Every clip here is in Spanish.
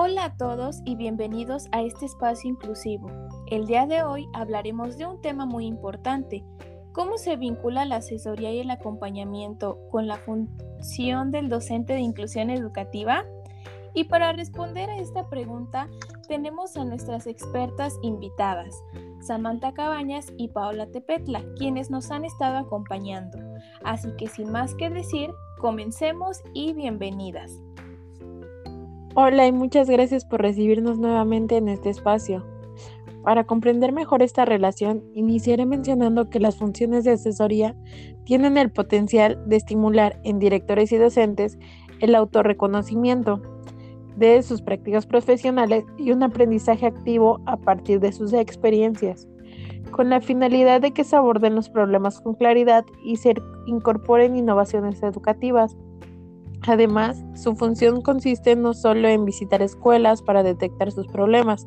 Hola a todos y bienvenidos a este espacio inclusivo. El día de hoy hablaremos de un tema muy importante, cómo se vincula la asesoría y el acompañamiento con la función del docente de inclusión educativa. Y para responder a esta pregunta tenemos a nuestras expertas invitadas, Samantha Cabañas y Paola Tepetla, quienes nos han estado acompañando. Así que sin más que decir, comencemos y bienvenidas. Hola y muchas gracias por recibirnos nuevamente en este espacio. Para comprender mejor esta relación, iniciaré mencionando que las funciones de asesoría tienen el potencial de estimular en directores y docentes el autorreconocimiento de sus prácticas profesionales y un aprendizaje activo a partir de sus experiencias, con la finalidad de que se aborden los problemas con claridad y se incorporen innovaciones educativas Además, su función consiste no solo en visitar escuelas para detectar sus problemas,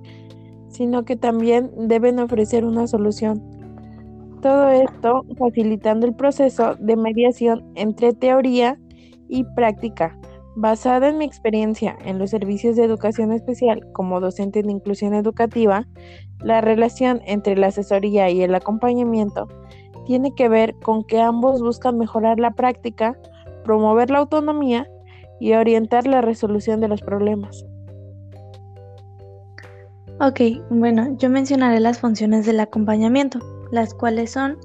sino que también deben ofrecer una solución. Todo esto facilitando el proceso de mediación entre teoría y práctica. Basada en mi experiencia en los servicios de educación especial como docente de inclusión educativa, la relación entre la asesoría y el acompañamiento tiene que ver con que ambos buscan mejorar la práctica promover la autonomía y orientar la resolución de los problemas. Ok, bueno, yo mencionaré las funciones del acompañamiento, las cuales son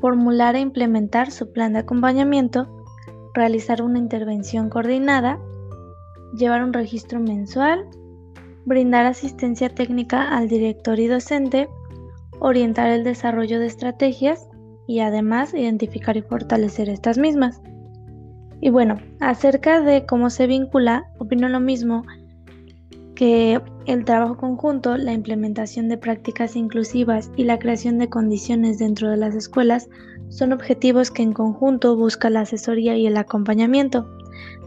formular e implementar su plan de acompañamiento, realizar una intervención coordinada, llevar un registro mensual, brindar asistencia técnica al director y docente, orientar el desarrollo de estrategias y además identificar y fortalecer estas mismas. Y bueno, acerca de cómo se vincula, opino lo mismo que el trabajo conjunto, la implementación de prácticas inclusivas y la creación de condiciones dentro de las escuelas son objetivos que en conjunto busca la asesoría y el acompañamiento,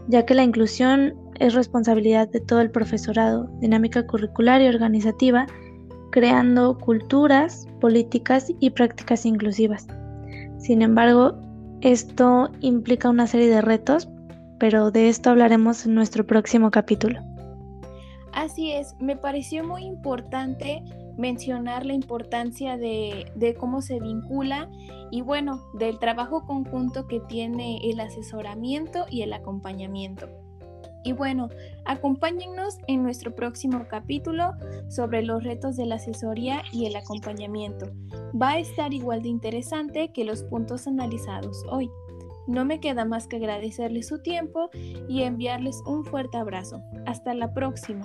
ya que la inclusión es responsabilidad de todo el profesorado, dinámica curricular y organizativa, creando culturas, políticas y prácticas inclusivas. Sin embargo, esto implica una serie de retos, pero de esto hablaremos en nuestro próximo capítulo. Así es, me pareció muy importante mencionar la importancia de, cómo se vincula y bueno, del trabajo conjunto que tiene el asesoramiento y el acompañamiento. Y bueno, acompáñennos en nuestro próximo capítulo sobre los retos de la asesoría y el acompañamiento. Va a estar igual de interesante que los puntos analizados hoy. No me queda más que agradecerles su tiempo y enviarles un fuerte abrazo. Hasta la próxima.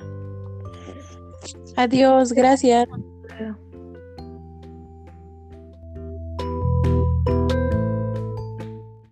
Adiós, gracias.